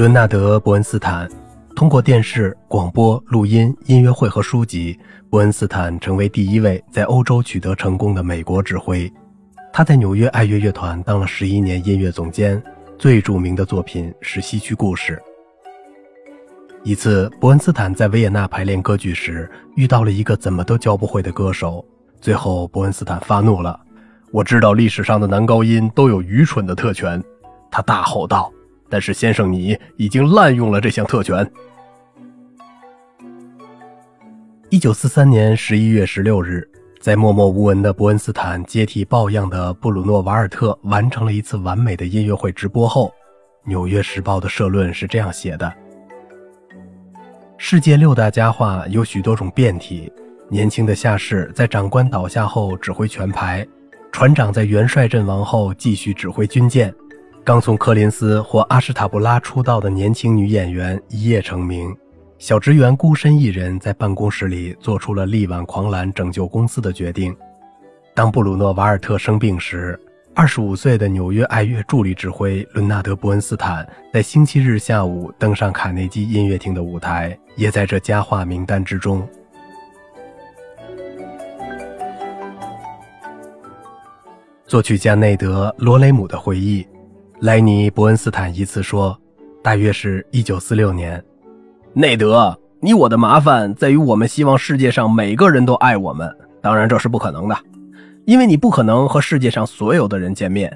伦纳德·伯恩斯坦通过电视、广播、录音、音乐会和书籍，伯恩斯坦成为第一位在欧洲取得成功的美国指挥。他在纽约爱乐乐团当了十一年音乐总监，最著名的作品是《西区故事》。一次，伯恩斯坦在维也纳排练歌剧时，遇到了一个怎么都教不会的歌手。最后，伯恩斯坦发怒了：“我知道历史上的男高音都有愚蠢的特权。”他大吼道：“但是，先生，你已经滥用了这项特权。”一九四三年十一月十六日，在默默无闻的伯恩斯坦接替抱恙的布鲁诺·瓦尔特完成了一次完美的音乐会直播后，《纽约时报》的社论是这样写的。世界六大家话有许多种变体。年轻的下士在长官倒下后指挥全排，船长在元帅阵亡后继续指挥军舰，刚从柯林斯或阿什塔布拉出道的年轻女演员一夜成名，小职员孤身一人在办公室里做出了力挽狂澜拯救公司的决定。当布鲁诺·瓦尔特生病时。二十五岁的纽约爱乐助理指挥伦纳德·伯恩斯坦在星期日下午登上卡内基音乐厅的舞台，也在这佳话名单之中。作曲家内德·罗雷姆的回忆：莱尼·伯恩斯坦一次说，大约是一九四六年，内德，你我的麻烦在于我们希望世界上每个人都爱我们，当然这是不可能的。因为你不可能和世界上所有的人见面，